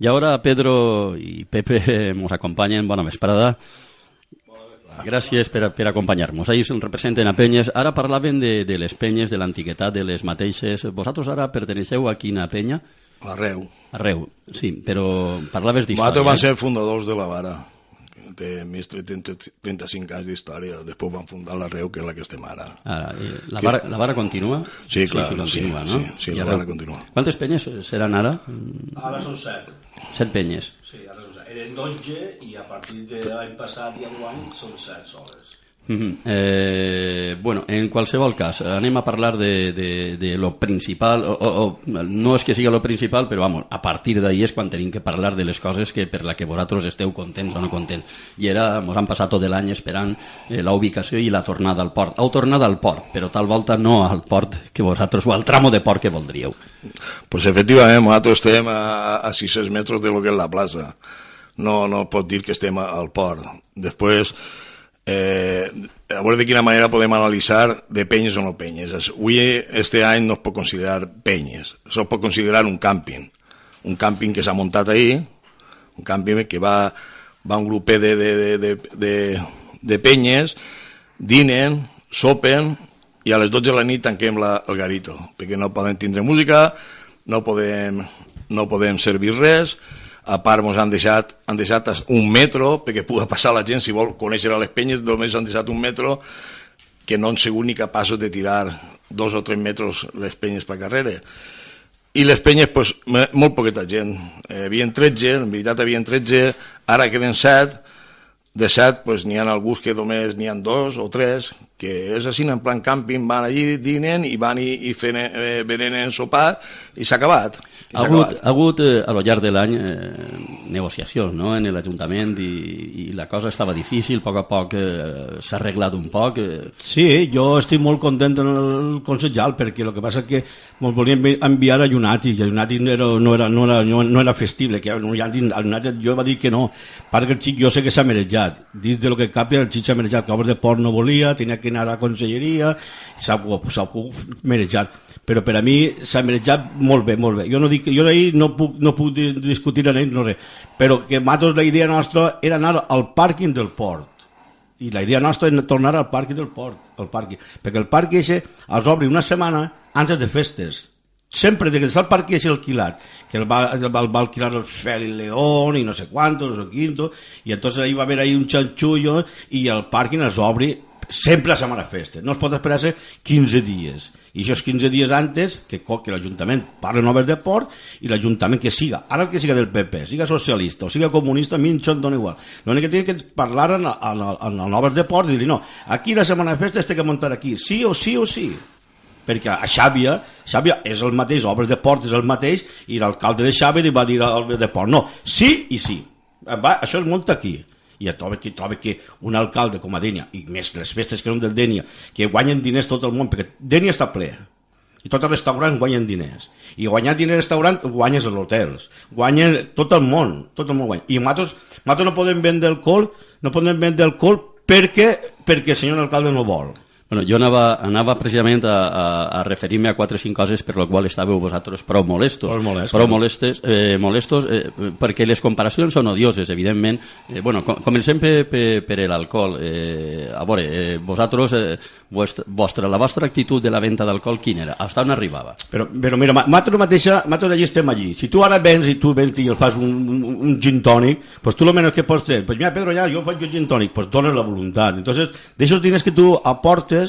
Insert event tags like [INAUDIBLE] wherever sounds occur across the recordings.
Y ahora Pedro y Pepe [LAUGHS] nos acompañan. Bona vesprada. Gràcies per, per acompanyar-nos. Ahir se'n representen a Penyes. Ara parlaven de, de les penyes, de l'antiguitat, de les mateixes. Vosaltres ara perteneixeu a quina penya? Arreu. Arreu, sí, però parlaves d'història. Nosaltres vam ser fundadors de la vara, que té més de 30 35 anys d'història. Després van fundar l'Arreu, que és la que estem ara. Ah, la, vara, la vara continua? Sí, clar, sí, continua, sí, no? sí, sí, la ara- vara continua. Quantes penyes seran ara? Ara són set. Set penyes. Sí, ara són. Eren 12 i a partir de l'any passat i enguany són set soles. Mhm. eh, bueno, en qualsevol cas, anem a parlar de, de, de lo principal, o, o, no és que sigui lo principal, però vamos, a partir d'ahir és quan tenim que parlar de les coses que per la que vosaltres esteu contents o no contents. I era, mos han passat tot l'any esperant eh, la ubicació i la tornada al port. Heu tornat al port, però tal volta no al port que vosaltres, o al tramo de port que voldríeu. Pues efectivament, nosaltres estem a, a 600 metres de lo que és la plaça. No, no pot dir que estem al port. Després, eh, a veure de quina manera podem analitzar de penyes o no penyes. Es- Avui, este any, no es pot considerar penyes. Es pot considerar un càmping. Un càmping que s'ha muntat ahir, un càmping que va, va un grupet de, de, de, de, de, de penyes, dinen, sopen, i a les 12 de la nit tanquem la, el garito, perquè no podem tindre música, no podem, no podem servir res, a part ens han deixat, han deixat un metro perquè pugui passar la gent, si vol conèixer a les penyes, només han deixat un metro que no han sigut ni capaços de tirar dos o tres metres les penyes per carrera. I les penyes, pues, molt poqueta gent. Eh, havien 13, en veritat havien 13, ara queden 7, de 7 pues, n'hi ha alguns que només n'hi ha dos o tres, que és així, en plan càmping, van allí, dinen i van i, i fent, eh, venen sopar i s'ha acabat. Ha hagut, ha hagut eh, a lo llarg de l'any eh, negociacions no? en l'Ajuntament i, i la cosa estava difícil, a poc a poc eh, s'ha arreglat un poc. Eh, Sí, jo estic molt content en el consellal perquè el que passa que ens volien enviar a United i a United no era, no era, no era, no, no era festible que a United jo va dir que no perquè el xic jo sé que s'ha merejat dins de lo que cap el xic s'ha merejat que obres de port no volia, tenia que anar a la conselleria s'ha merejar però per a mi s'ha merejat molt bé, molt bé. Jo no dic, jo ahir no puc, no puc di- discutir en ell, no res, però que nosaltres la idea nostra era anar al pàrquing del port i la idea nostra és tornar al parc del port, al parc, perquè el parc eixe els obri una setmana antes de festes. Sempre de que el parc eixe alquilat, que el va, el va, el va alquilar el Feli León i no sé quantos, no sé quinto, i entonces ahí va haver ahí un chanchullo i el pàrquing es obri sempre a setmana festes. No es pot esperar-se 15 dies. I això és 15 dies antes que, que l'Ajuntament parli noves de port i l'Ajuntament que siga, ara el que siga del PP, siga socialista o siga comunista, a mi això em dona igual. L'únic que té que parlar en, en, en, en noves de port i dir no, aquí la setmana de festes té que muntar aquí, sí o sí o sí perquè a Xàbia, Xàbia és el mateix, obres de port és el mateix, i l'alcalde de Xàbia li va dir al de port, no, sí i sí, va, això es munta aquí. I et troba que, troba que un alcalde com a Dènia, i més les festes que són del Dènia, que guanyen diners tot el món, perquè Dènia està ple, i tot el restaurant guanyen diners. I guanyar diners al restaurant guanyes als hotels. Guanyen tot el món, tot el món guanya. I nosaltres, nosaltres no podem vendre alcohol, no podem vendre alcohol perquè, perquè el senyor alcalde no vol. Bueno, jo anava, anava precisament a, a, a referir-me a quatre o cinc coses per lo qual estàveu vosaltres prou molestos. Prou molestos. Prou molestes, eh, molestos eh, perquè les comparacions són odioses, evidentment. Eh, bueno, com, comencem per, per, per l'alcohol. Eh, a veure, eh, vosaltres, eh, vostra, vostra, la vostra actitud de la venda d'alcohol, quina era? Hasta on arribava? Però, però mira, nosaltres mateixa, nosaltres allí estem allí. Si tu ara vens i tu vens i el fas un, un, un gin tònic, pues tu lo menos que pots fer, pues mira, Pedro, ja, jo faig un gin tònic, pues dones la voluntat. Entonces, d'aixòs diners que tu aportes,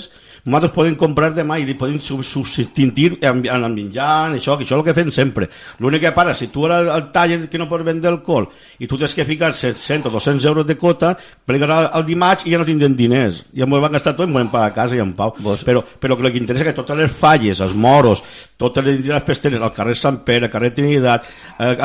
nosaltres podem comprar demà i li podem sub- substituir en, en el menjar, això, que això és el que fem sempre. L'únic que para, si tu ara el tall que no pots vendre alcohol i tu tens que ficar 100 o 200 euros de cota, plegarà el dimarts i ja no tindrem diners. Ja m'ho van gastar tot i m'ho van pagar a casa i en pau. Vos- Però, però el que interessa és que totes les falles, els moros, totes les entitats pesteres, el carrer Sant Pere, el carrer Trinitat, eh,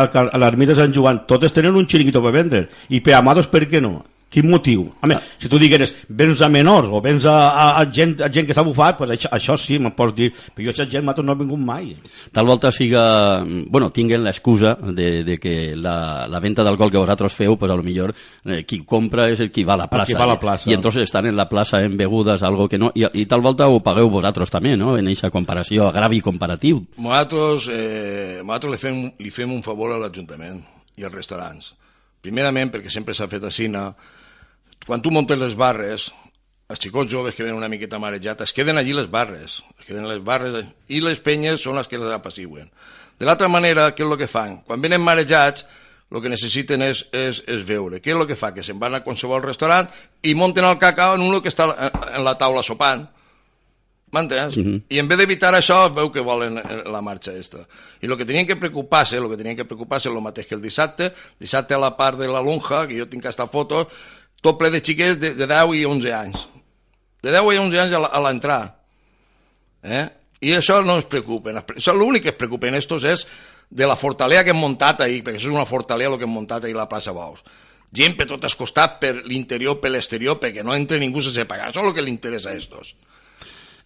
l'ermita de Sant Joan, totes tenen un xiringuito per vendre. I per amados, per què no? Quin motiu? A més, si tu digueres vens a menors o vens a, a, a, gent, a gent que s'ha bufat, pues això, això sí, me'n pots dir. Però jo aquesta gent nosaltres no ha vingut mai. Tal volta siga... Bueno, tinguen l'excusa de, de que la, la venta d'alcohol que vosaltres feu, pues a lo millor eh, qui compra és el qui va a la plaça. qui va a la plaça. I entonces estan en la plaça en begudes, algo que no... I, i tal volta ho pagueu vosaltres també, no? En aquesta comparació, agravi comparatiu. Nosaltres, eh, nosaltres li, fem, li fem un favor a l'Ajuntament. i els restaurants. Primerament, perquè sempre s'ha fet així, quan tu montes les barres, els xicots joves que venen una miqueta marejats es queden allí les barres, es queden les barres i les penyes són les que les apassiuen. De l'altra manera, què és el que fan? Quan venen marejats, el que necessiten és, és, és veure. Què és el que fa? Que se'n van a qualsevol restaurant i munten el cacau en un que està en la taula sopant. M'entens? Uh -huh. I en vez d'evitar això, veu que volen eh, la marxa esta. I el que tenien que preocupar-se, el que tenien que preocupar-se el mateix que el dissabte, dissabte a la part de la lonja, que jo tinc aquesta foto, tot ple de xiquets de, de 10 i 11 anys. De 10 i 11 anys a l'entrar. Eh? I això no es preocupen. Això l'únic que es preocupen estos és de la fortalea que hem muntat ahir, perquè això és una fortalea el que hem muntat ahir a la plaça Baus. Gent per tot el costat, per l'interior, per l'exterior, perquè no entre ningú sense pagar. Això és el que li interessa a estos.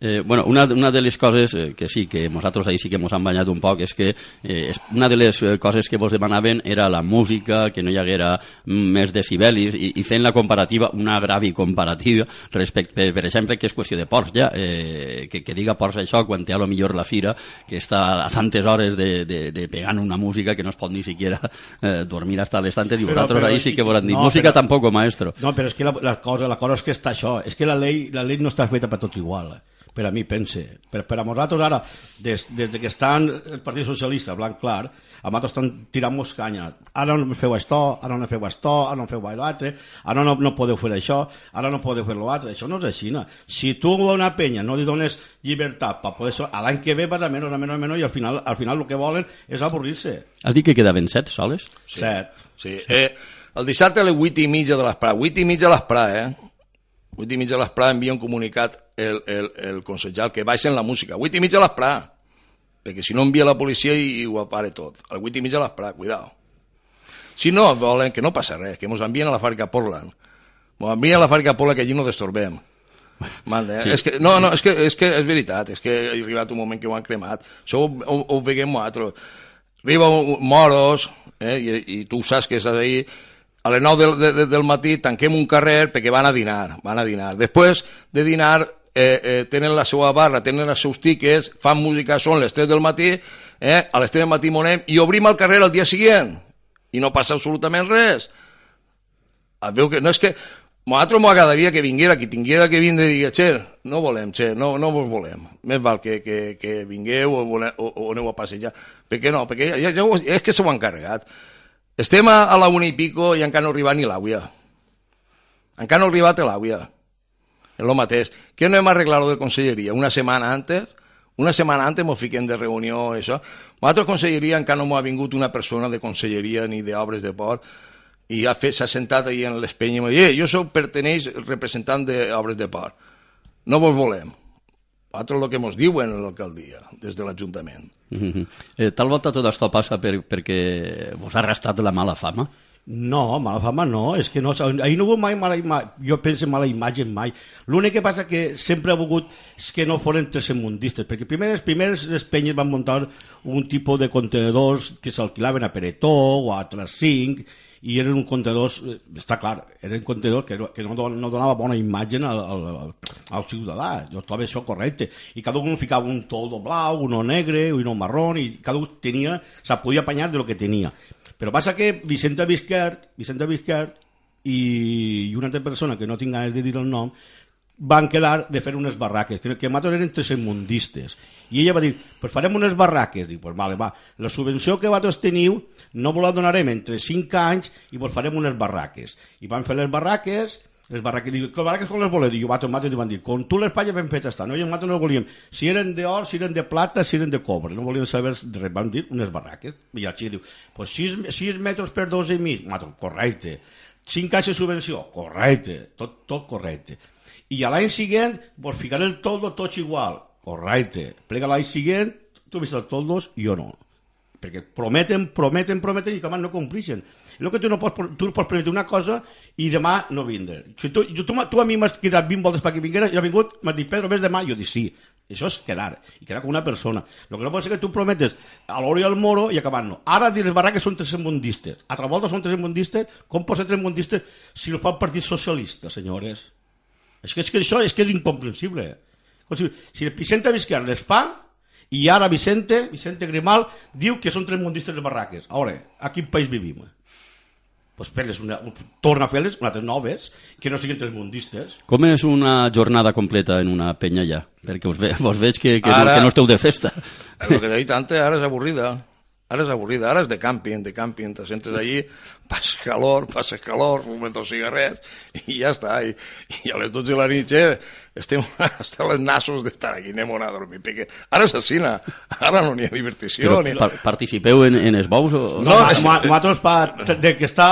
Eh, bueno, una, una de les coses eh, que sí, que nosaltres ahir sí que ens han banyat un poc, és que eh, una de les eh, coses que vos demanaven era la música, que no hi haguera més decibelis, i, i fent la comparativa, una gravi comparativa, respecte, per, exemple, que és qüestió de ports, ja, eh, que, que diga ports això quan té a lo millor la fira, que està a tantes hores de, de, de pegant una música que no es pot ni siquiera eh, dormir hasta l'estante, i vosaltres ahir sí que volen dir, no, música però, tampoc, maestro. No, però és que la, la, cosa, la cosa és que està això, és que la llei, la llei no està feta per tots igual. Eh? Per a mi pense. Per, per a nosaltres ara, des, des que estan el Partit Socialista, blanc clar, a nosaltres estan tirant-nos canya. Ara no feu això, ara no feu això, ara no feu l'altre, ara no, no podeu fer això, ara no podeu fer l'altre. Això no és així. No? Si tu a una penya no li dones llibertat per poder... A l'any que ve vas a menys, a menys, a menys, i al final, al final el que volen és avorrir-se. Has dit que quedaven set soles? Sí. Set. Sí. Eh, el dissabte a les 8 i mitja de l'esprà, 8 i mitja de l'esprà, eh? 8 i mitja a l'esprà envia un comunicat el, el, el consellal que baixen la música. 8 i mitja a l'esprà, perquè si no envia la policia i, i ho apare tot. A 8 i mitja a l'esprà, cuidao. Si no, volen que no passa res, que ens envien a la fàbrica Portland. Ens envien a la fàbrica Portland que allí no destorbem. Mande, eh? sí. és que, no, no, és que, és que és veritat, és que ha arribat un moment que ho han cremat. Això ho, ho, ho veiem nosaltres. Arriba moros, eh, i, i tu saps que estàs ahí, a les 9 del, de, del matí tanquem un carrer perquè van a dinar, van a dinar. Després de dinar eh, eh, tenen la seva barra, tenen els seus tiquets, fan música, són les 3 del matí, eh, a les 3 del matí monem i obrim el carrer el dia següent i no passa absolutament res. Es veu que no és que nosaltres m'agradaria que vinguera, que tinguera que vindre i digués, no volem, che, no, no vos volem. Més val que, que, que vingueu o, volem, o, o aneu a passejar. Per què no? Perquè ja, ja, ja, és que s'ho han carregat. Estem a, a la una i pico i encara no ha arribat ni l'àvia. Encara no ha arribat l'àvia. És el mateix. Què no hem arreglat de conselleria? Una setmana antes? Una setmana antes ens fiquem de reunió, això. Nosaltres conselleria encara no m'ha vingut una persona de conselleria ni d'obres de port i s'ha sentat ahí en l'espenya i m'ha dit, jo soc perteneix representant d'obres de port. No vos volem. Nosaltres el que ens diuen a l'alcaldia, des de l'Ajuntament. Mm -hmm. eh, tal volta tot això passa per, perquè vos ha restat la mala fama? No, mala fama no, és que no, ahir no hubo mai mala imatge, jo penso mala imatge mai. L'únic que passa que sempre ha volgut és que no foren tercermundistes, perquè primer, els primers les penyes van muntar un tipus de contenedors que s'alquilaven a Peretó o a Tracinc, i eren un contenedor, eh, està clar, eren contenedor que, que no, no donava bona imatge al, al, al ciutadà, jo trobo això correcte, i cada un ficava un toldo blau, uno negre, uno marrón, i cada un tenia, se podia apanyar de lo que tenia. Però passa que Vicente Vizquert, Vicente Vizquert i, una altra persona que no tinc ganes de dir el nom, van quedar de fer unes barraques, que, que nosaltres eren tres mundistes. I ella va dir, pues farem unes barraques. Dic, pues vale, va, la subvenció que vosaltres teniu no vos la donarem entre 5 anys i vos farem unes barraques. I van fer les barraques, les barraques, dic, que barraques com les voleu? Dic, vosaltres, vosaltres, van dir, com tu les pagues ben fetes estan. No, i nosaltres no volíem, si eren d'or, si eren de plata, si eren de cobre. No volíem saber res, van dir unes barraques. I el xic diu, pues 6, 6 metres per 12 i mig. Nosaltres, correcte. 5 anys de subvenció, correcte. Tot, tot correcte i a l'any següent vos ficaré el toldo tots igual. Correcte. Plega l'any següent, tu vist el toldos i jo no. Perquè prometen, prometen, prometen i que no complixen. El que tu no pots, tu pots prometre una cosa i demà no vindre. Si tu, tu, tu a mi m'has cridat 20 voltes perquè vinguera, jo he vingut, m'has dit, Pedro, ves demà? Jo dic, sí. Això és quedar, i quedar com una persona. El que no pot ser que tu prometes a al moro i acabant-no. Ara dir les barraques són tres mundistes. Altra volta són tres mundistes. Com pot ser tres mundistes si el fa el Partit Socialista, senyores? És que, és que això és que és incomprensible. Si, si el Vicente Vizquer les fa I ara Vicente, Vicente Grimal, diu que són tres mundistes de barraques. Ara, a quin país vivim? Pues fer-les una, torna a fer-les unes noves, que no siguin tres mundistes. Com és una jornada completa en una penya ja? Perquè us, ve, vos veig que, que, Ara- no, que no esteu de festa. El que t'he dit antes, ara és avorrida. Ara és avorrida, ara és de camping, de camping, te sentes allí, passes calor, passes calor, fumes dos cigarrets, i ja està. I, i a les 12 de la nit, eh, estem [LAUGHS] hasta les nassos d'estar aquí, anem a dormir, perquè ara és assassina, ara no n'hi ha divertició. Però Ni... par participeu en, en els bous? O... No, no nosaltres, pa, de que està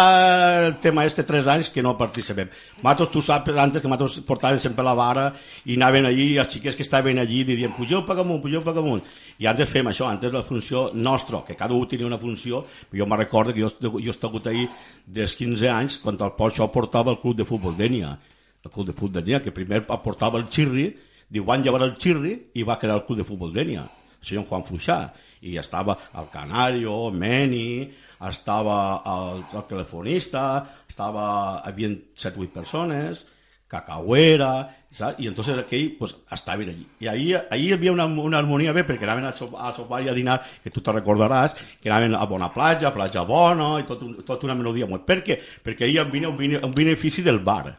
el tema este tres anys, que no participem. Nosaltres, tu saps antes que nosaltres portàvem sempre la vara i anaven allí, els xiquets que estaven allí, dient, pugeu per amunt, pugeu per amunt. I antes fem això, antes la funció nostra, que cada un tenia una funció, jo me recordo que jo, jo he estat ahí des 15 anys, quan el això portava el club de futbol d'Ènia, el club de futbol d'Ènia, que primer portava el xirri, diu, van llevar el xirri i va quedar el club de futbol d'Ènia el senyor Juan Fluixà, i estava el Canario, Meni, estava el, el telefonista, estava, havia 7 8 persones, Cacauera, saps? i entonces aquell pues, estaven allí. I ahí, ahí hi havia una, una harmonia bé, perquè anaven a, sopar, a sopar i a dinar, que tu te recordaràs, que anaven a bona platja, platja bona, i tot, un, tot una melodia molt. Per què? Perquè ahir hi havia un, bene- un benefici del bar.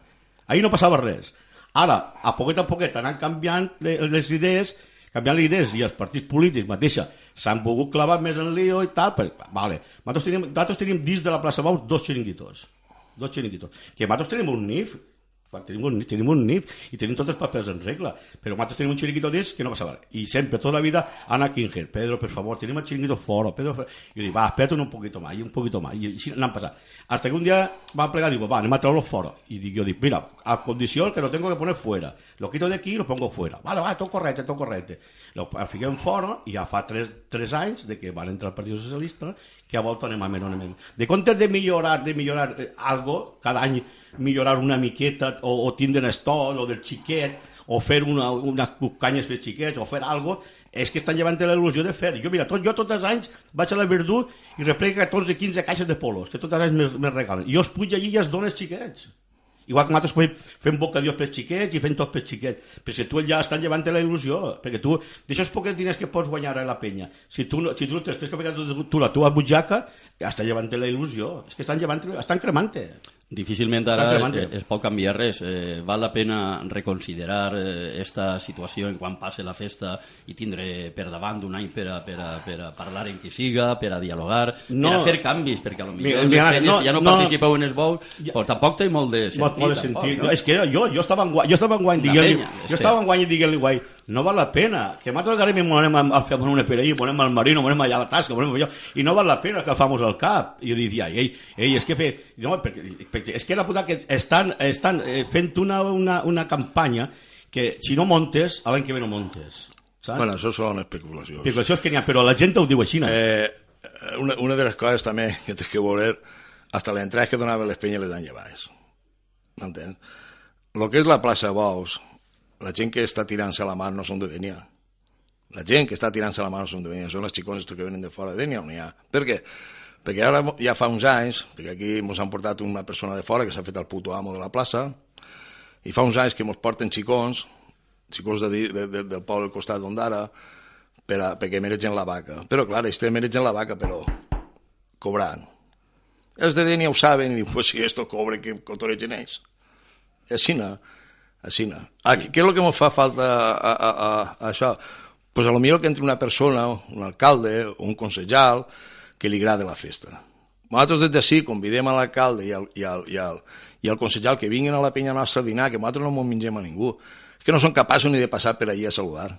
Ahir no passava res. Ara, a poquet a poquet, anant canviant le- les idees, canviant les idees i els partits polítics mateixa s'han volgut clavar més en lío i tal, però, vale. Nosaltres tenim, nosaltres tenim dins de la plaça Baus dos xiringuitos. Dos xiringuitos. Que nosaltres tenim un NIF, tenim un, tenim un NIF i tenim tots els papers en regla, però nosaltres tenim un xiringuito dins que no passa res. I sempre, tota la vida, Ana Kinger, Pedro, per favor, tenim el xiringuito fora, Pedro, i jo dic, va, espera't un poquito más, i un poquito más, i així n'han passat. Hasta que un dia va plegar, digo, va, anem a treure fora. I dic, jo dic, mira, a condició que lo tengo que poner fuera. Lo quito de aquí y lo pongo fuera. Vale, va, tot correcte, tot correcte. Lo fiquem fora i ja fa tres, tres anys de que van entrar al Partit Socialista que a volta anem a menys, anem a. De comptes de millorar, de millorar eh, algo, cada any millorar una miqueta o, o tindre estol o del xiquet o fer una, unes canyes per xiquets o fer algo, és que estan llevant la il·lusió de fer. Jo, mira, tot, jo tots els anys vaig a la Verdú i replega 14-15 caixes de polos, que tots els anys me, me regalen. I jo els puig allí i els dones xiquets. Igual que nosaltres fem bocadillos per xiquets i fem tot per xiquets. Però si tu ja estan llevant la il·lusió, perquè tu, d'aixòs pocs diners que pots guanyar a la penya, si tu, si tu tens que ficar tu, tu la teva butxaca, està llevant la il·lusió. És que estan llevant, estan cremant-te. Difícilment ara cremant, eh, es pot canviar res. Eh, val la pena reconsiderar eh, esta situació en quan passe la festa i tindre per davant un any per a, per a, per a parlar en qui siga, per a dialogar, No. per a fer canvis, perquè a lo millor mira, les no, ja no, no. participeu en els bous, Ja. pues tampoc té molt de sentit. Molt, de tampoc, sentit. no? És que jo, jo estava en guany, jo estava en guany en guany no val la pena, que nosaltres ara mismo anem a, a fer una ahí, ponem al marino, ponem allà a la tasca, ponem allò, i no val la pena que famos al cap. I jo dic, ai, ei, ei, és que fe, no, perquè, perquè, és que la puta que estan, estan eh, fent una, una, una campanya que si no montes, a l'any que ve no montes. Saps? Bueno, això són especulacions. És que n'hi ha, però la gent ho diu així. No? Eh, una, una de les coses també que tens que veure, hasta les entrades que donaven les penyes les han llevades. M'entens? Lo que és la plaça Bous, la gent que està tirant-se la mà no són de Dènia. La gent que està tirant-se la mà no són de Dènia, són les xicones que venen de fora de Dènia, on hi ha. Per què? Perquè ara ja fa uns anys, perquè aquí ens han portat una persona de fora que s'ha fet el puto amo de la plaça, i fa uns anys que ens porten xicons, xicons de, de, de, del poble al costat d'Ondara, per a, perquè mereixen la vaca. Però, clar, ells mereixen la vaca, però cobrant. Els de Denia ho saben i diuen, pues si esto cobre, que cotoregen ells. Així no, així no. Aquí, què és el que ens fa falta a, a, a, a això? Pues a lo millor que entre una persona, un alcalde o un consellal, que li agrada la festa. Nosaltres des d'ací convidem a l'alcalde i, al, i, al, i, al, i al consellal que vinguin a la penya nostra a dinar, que nosaltres no ens mengem a ningú. És que no són capaços ni de passar per allí a saludar.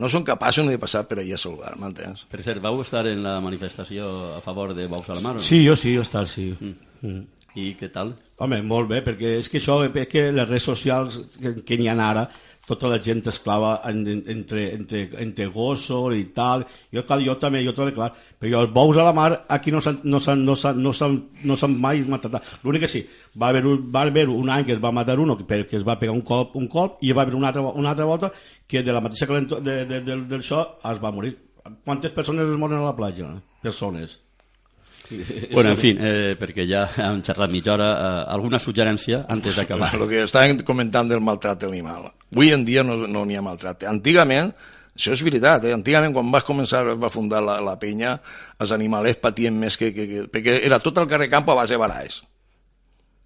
No són capaços ni de passar per allí a saludar, m'entens? Per cert, vau estar en la manifestació a favor de Bous a la Mar? o no? Sí, jo sí, jo està, sí. Mm. I què tal? Home, molt bé, perquè és que això, és que les redes socials que, que n'hi ha ara, tota la gent es clava en, en, entre, entre, entre gossos i tal. Jo, clar, jo també, jo també, clar, però els bous a la mar aquí no s'han no no no no mai matat. L'únic que sí, va haver, un, va haver un any que es va matar uno, que, que es va pegar un colp, un colp i va haver una altra, una altra volta que de la mateixa calento de, de, de, del això es va morir. Quantes persones es moren a la platja? Persones. Bueno, en fin, eh, perquè ja hem xerrat mitja hora, eh, alguna suggerència antes d'acabar? El que estàvem comentant del maltracte animal. Avui en dia no no n'hi ha maltracte. Antigament Això és veritat, eh? Antigament, quan vas començar, va fundar la, la penya, els animalers patien més que, que, que... Perquè era tot el carrer Campo a base de.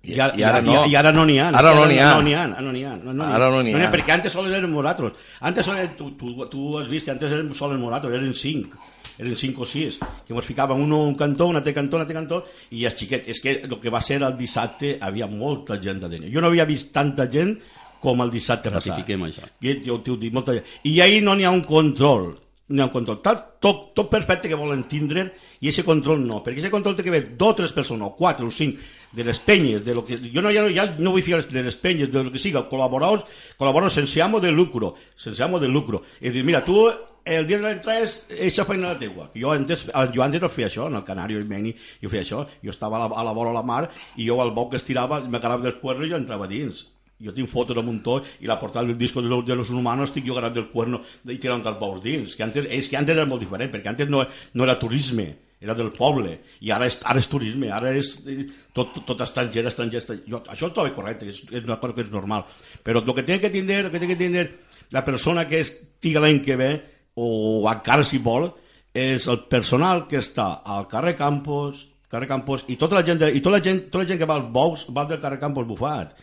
I, I, ara, i, ara, no. I, i ara no n'hi ha. Ara no n'hi ha. No n'hi ha, no n'hi ha. No, no ara no n'hi ha. Perquè antes sols eren moratros. Antes sols, tu, tu, tu has vist que antes eren sols moratros, eren cinc eren cinc o sis, que ens ficaven un un cantó, un altre cantó, un altre cantó, i els xiquets, és que el que va ser el dissabte havia molta gent de dins. Jo no havia vist tanta gent com el dissabte passat. Ratifiquem això. I, jo t'ho dic, molta gent. I ahir no n'hi ha un control, n'hi ha un control. Tot, tot, tot perfecte que volen tindre i aquest control no, perquè aquest control té que haver dos o tres persones, o quatre o cinc, de les penyes, de lo que, jo no, ja, ja no vull fiar de les penyes, de lo que siga, col·laboradors, col·laboradors sense amo de lucro, sense amo de lucro. I dir, mira, tu el dia de l'entrada és eixa feina la teua. Jo antes, jo antes no feia això, en el Canario i Meni, jo feia això. Jo estava a la, a la vora de la mar i jo al bou que estirava, m'agarrava del cuerno i jo entrava dins. Jo tinc fotos de muntó i la portada del disco de los, de los humanos estic jo agarrat del cuerno i tirant els bous dins. Que antes, és que antes era molt diferent, perquè antes no, no era turisme, era del poble, i ara és, ara és turisme, ara és eh, tot, tot estranger, estranger, estranger. Jo, això és tot correcte, és, és una cosa que és normal. Però el que té que tindre, el que té que tindre la persona que estiga l'any que ve, o encara si vol, és el personal que està al carrer Campos, carrer Campos, i tota la gent, de, i tota la gent, tota la gent que va als bous va del carrer Campos bufat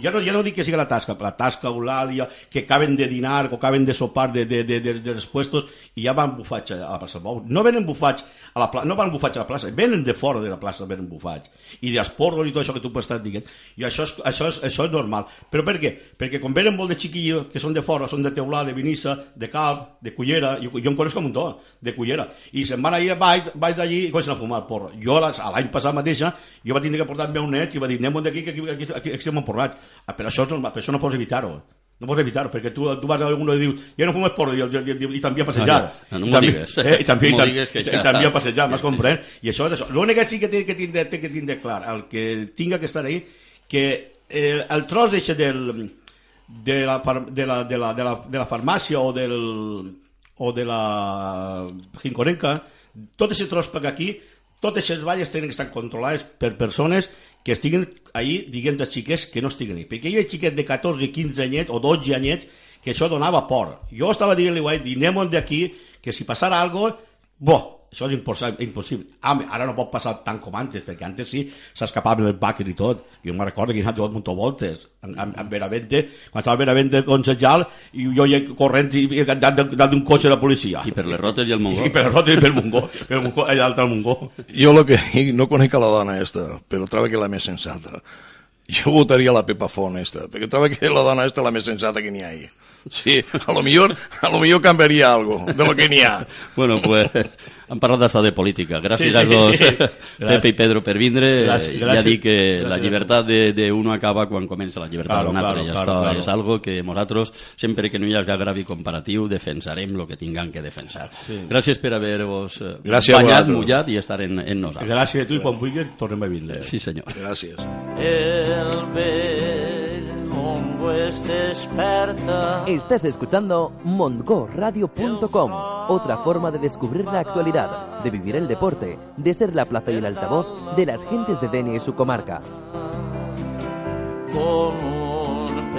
ja no, ja no dic que sigui la tasca, la tasca, Eulàlia, que acaben de dinar o acaben de sopar de, de, de, de, de els puestos i ja van bufats a la plaça Bou. No venen bufats a la plaça, no van bufats a la plaça, venen de fora de la plaça, venen bufats. I d'esporros i tot això que tu pots estar dient. I això és, això, és, això és normal. Però per què? Perquè quan venen molt de xiquillos que són de fora, són de Teulà, de Vinissa, de Calp, de Cullera, jo, jo em conec com un to, de Cullera, i se'n van allà baix, baix d'allí i comencen a fumar porro. Jo l'any passat mateixa, jo va tindre que portar el meu net i va dir, anem d'aquí que aquí, aquí, aquí, aquí estem emporrats. Ah, però això, no, per això no pots evitar-ho. No pots evitar-ho, perquè tu, tu vas a algú i dius, ja no fumes porro, i, i, i, i també a passejar. No, no, no m'ho digues. Eh, I també, no a passejar, m'has comprèn? I això és això. L'únic que sí que té que tindre, té que tindre clar, el que tinga que estar ahí, que eh, el tros eixe del, de la, de la, de la, de la, de la farmàcia o del o de la Gincorenca, tot aquest tros per aquí, totes les valles tenen que estar controlades per persones que estiguin ahir diguem dels xiquets que no estiguen ahí. Perquè hi havia xiquets de 14, 15 anyets o 12 anyets que això donava por. Jo estava dient-li, anem d'aquí, que si passara alguna cosa, bo, això és impossible. Ah, ara no pot passar tant com antes, perquè antes sí s'escapaven el bàquer i tot. Jo me'n recordo que he anat munt voltes en, en, en Benavente, quan estava Benavente Consejal, i jo hi corrent i, i dalt d'un cotxe de la policia. I per les rotes i el Mongó. I per les rotes i per el Mongó, per el Mongó, allà al Mongó. Jo lo que dic, no conec a la dona esta, però trobo que la més sensata. Jo votaria la Pepa Font esta, perquè trobo que la dona esta la més sensata que n'hi ha ahí. Sí, a lo millor, a lo millor canviaria algo de lo que n'hi ha. Bueno, pues han parlat d'estar de política. Gràcies sí, sí, als dos, sí. [LAUGHS] Pepe i Pedro, per vindre. Gràcies, gràcies, ja dic que gràcies. la llibertat d'uno acaba quan comença la llibertat claro, d'un altre. Claro, ja claro, està, claro. És algo que nosaltres, sempre que no hi hagi agravi comparatiu, defensarem el que tinguem que defensar. Sí. Gràcies per haver-vos eh, banyat, mullat i estar en, en nosaltres. Gràcies a tu i quan vulguis tornem a vindre. Sí, senyor. Gràcies. El vell Mongo es desperta. Estás escuchando mondgoradio.com, otra forma de descubrir la actualidad de vivir el deporte, de ser la plaza y el altavoz de las gentes de Denia y su comarca. Como un